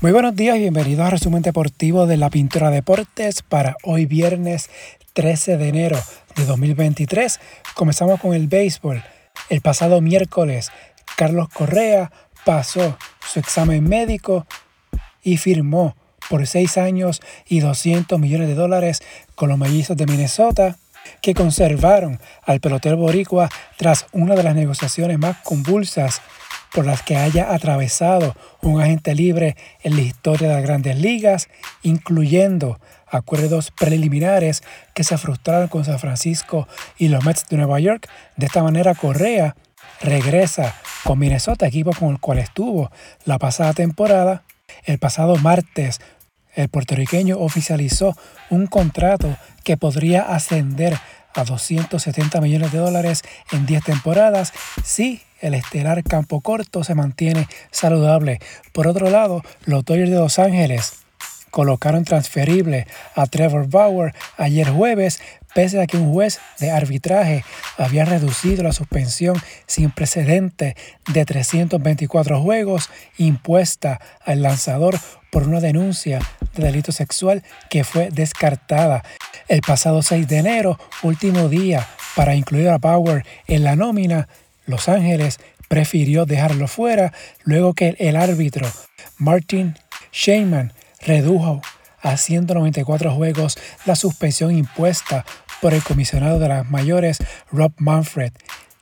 Muy buenos días y bienvenidos al resumen deportivo de la Pintura Deportes para hoy viernes 13 de enero de 2023. Comenzamos con el béisbol. El pasado miércoles, Carlos Correa pasó su examen médico y firmó por seis años y 200 millones de dólares con los mellizos de Minnesota que conservaron al pelotero boricua tras una de las negociaciones más convulsas por las que haya atravesado un agente libre en la historia de las grandes ligas, incluyendo acuerdos preliminares que se frustraron con San Francisco y los Mets de Nueva York. De esta manera, Correa regresa con Minnesota, equipo con el cual estuvo la pasada temporada. El pasado martes, el puertorriqueño oficializó un contrato que podría ascender a 270 millones de dólares en 10 temporadas si el estelar campo corto se mantiene saludable. Por otro lado, los Dodgers de Los Ángeles colocaron transferible a Trevor Bauer ayer jueves, pese a que un juez de arbitraje había reducido la suspensión sin precedente de 324 juegos impuesta al lanzador por una denuncia de delito sexual que fue descartada. El pasado 6 de enero, último día para incluir a Bauer en la nómina, Los Ángeles prefirió dejarlo fuera luego que el árbitro Martin Sheinman redujo a 194 juegos la suspensión impuesta por el comisionado de las mayores Rob Manfred.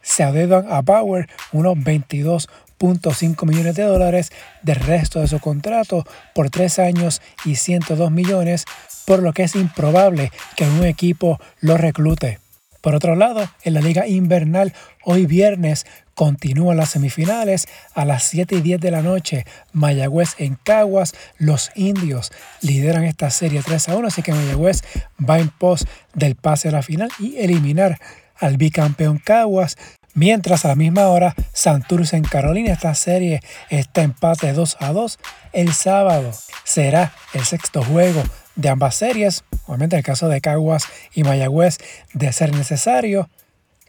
Se adeudan a Bauer unos 22.5 millones de dólares del resto de su contrato por tres años y 102 millones, por lo que es improbable que un equipo lo reclute. Por otro lado, en la liga invernal, hoy viernes continúan las semifinales a las 7 y 10 de la noche. Mayagüez en Caguas, los indios lideran esta serie 3 a 1, así que Mayagüez va en pos del pase a la final y eliminar al bicampeón Caguas. Mientras a la misma hora, Santurce en Carolina, esta serie está empate 2 a 2. El sábado será el sexto juego de ambas series. Obviamente en el caso de Caguas y Mayagüez, de ser necesario.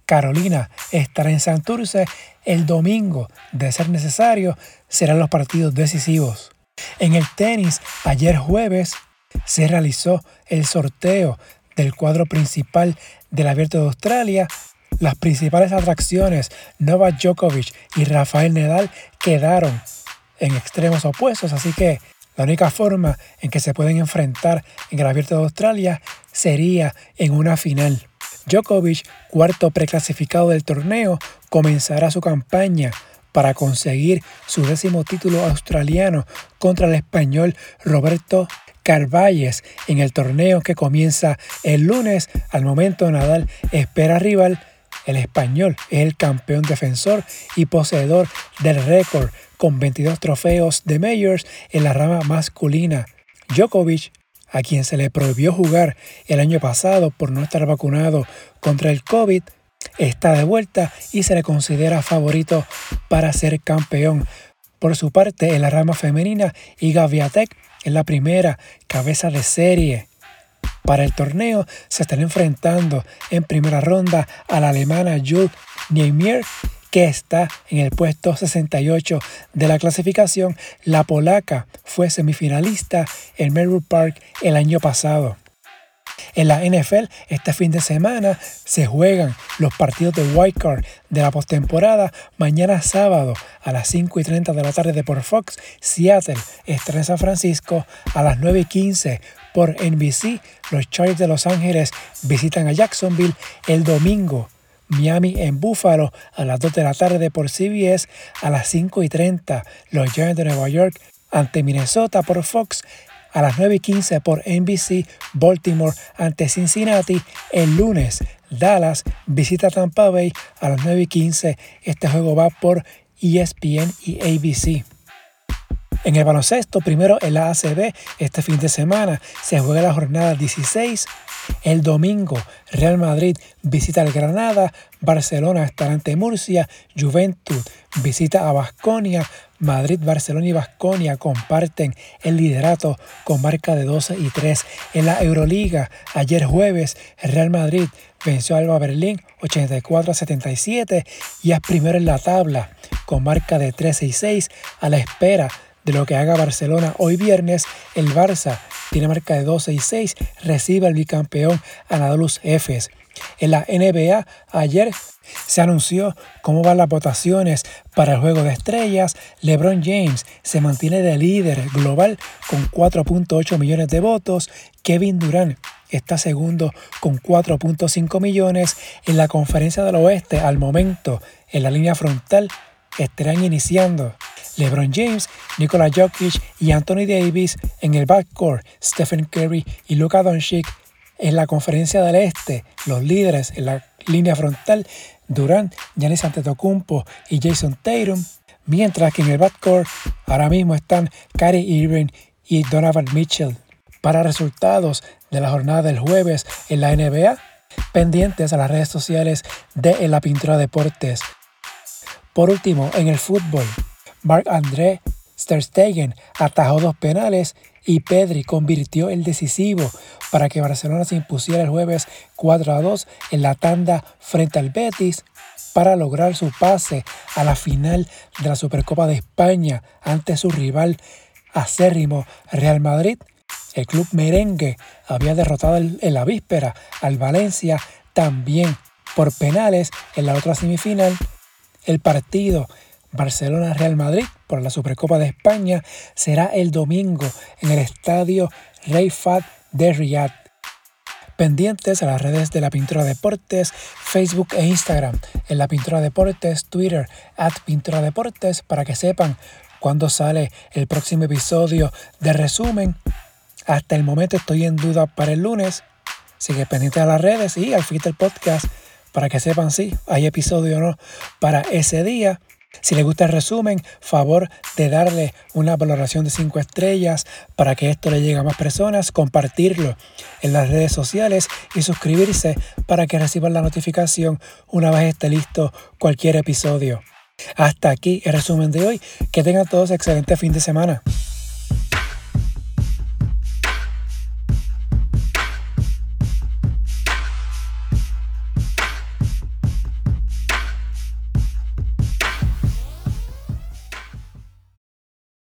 Carolina estará en Santurce. El domingo, de ser necesario, serán los partidos decisivos. En el tenis, ayer jueves, se realizó el sorteo del cuadro principal del Abierto de Australia. Las principales atracciones, Novak Djokovic y Rafael Nadal, quedaron en extremos opuestos, así que la única forma en que se pueden enfrentar en el Abierto de Australia sería en una final. Djokovic, cuarto preclasificado del torneo, comenzará su campaña para conseguir su décimo título australiano contra el español Roberto Carvalles en el torneo que comienza el lunes. Al momento Nadal espera rival. El español es el campeón defensor y poseedor del récord con 22 trofeos de Majors en la rama masculina. Djokovic, a quien se le prohibió jugar el año pasado por no estar vacunado contra el COVID, está de vuelta y se le considera favorito para ser campeón. Por su parte, en la rama femenina, Iga Viatek es la primera cabeza de serie. Para el torneo se están enfrentando en primera ronda a la alemana Jules Niemier que está en el puesto 68 de la clasificación. La polaca fue semifinalista en Melbourne Park el año pasado. En la NFL, este fin de semana se juegan los partidos de Card de la postemporada. Mañana sábado a las 5 y 30 de la tarde por Fox, Seattle estará en San Francisco a las 9 y 15 por NBC. Los Chargers de Los Ángeles visitan a Jacksonville el domingo Miami en Buffalo a las 2 de la tarde por CBS, a las 5 y 30 los Giants de Nueva York ante Minnesota por Fox, a las 9 y 15 por NBC Baltimore ante Cincinnati, el lunes Dallas visita Tampa Bay a las 9 y 15, este juego va por ESPN y ABC. En el baloncesto, primero en la ACB, este fin de semana se juega la jornada 16 el domingo, Real Madrid visita al Granada, Barcelona estará ante Murcia, Juventud visita a Basconia, Madrid, Barcelona y Basconia comparten el liderato con marca de 12 y 3. En la Euroliga, ayer jueves, Real Madrid venció a Alba Berlín 84 a 77 y es primero en la tabla con marca de 13 y 6 a la espera lo que haga Barcelona hoy viernes, el Barça tiene marca de 12 y 6, recibe al bicampeón Anadolus Efes. En la NBA ayer se anunció cómo van las votaciones para el juego de estrellas. LeBron James se mantiene de líder global con 4.8 millones de votos. Kevin Durant está segundo con 4.5 millones. En la conferencia del oeste, al momento, en la línea frontal, estarán iniciando LeBron James, Nikola Jokic y Anthony Davis en el backcourt, Stephen Curry y Luka Doncic en la conferencia del este, los líderes en la línea frontal, Durant, Giannis Antetokounmpo y Jason Tatum, mientras que en el backcourt ahora mismo están Kyrie Irving y Donovan Mitchell. Para resultados de la jornada del jueves en la NBA, pendientes a las redes sociales de La Pintura Deportes. Por último, en el fútbol, Marc André Stegen atajó dos penales y Pedri convirtió el decisivo para que Barcelona se impusiera el jueves 4 a 2 en la tanda frente al Betis para lograr su pase a la final de la Supercopa de España ante su rival acérrimo Real Madrid. El club merengue había derrotado en la víspera al Valencia también por penales en la otra semifinal. El partido Barcelona-Real Madrid por la Supercopa de España será el domingo en el estadio Rey Fad de Riyadh. Pendientes a las redes de la Pintura Deportes, Facebook e Instagram, en la Pintura Deportes, Twitter, at Pintura Deportes, para que sepan cuándo sale el próximo episodio de resumen. Hasta el momento estoy en duda para el lunes. Sigue pendiente a las redes y al feed podcast para que sepan si hay episodio o no para ese día. Si les gusta el resumen, favor de darle una valoración de 5 estrellas para que esto le llegue a más personas, compartirlo en las redes sociales y suscribirse para que reciban la notificación una vez esté listo cualquier episodio. Hasta aquí el resumen de hoy. Que tengan todos excelente fin de semana.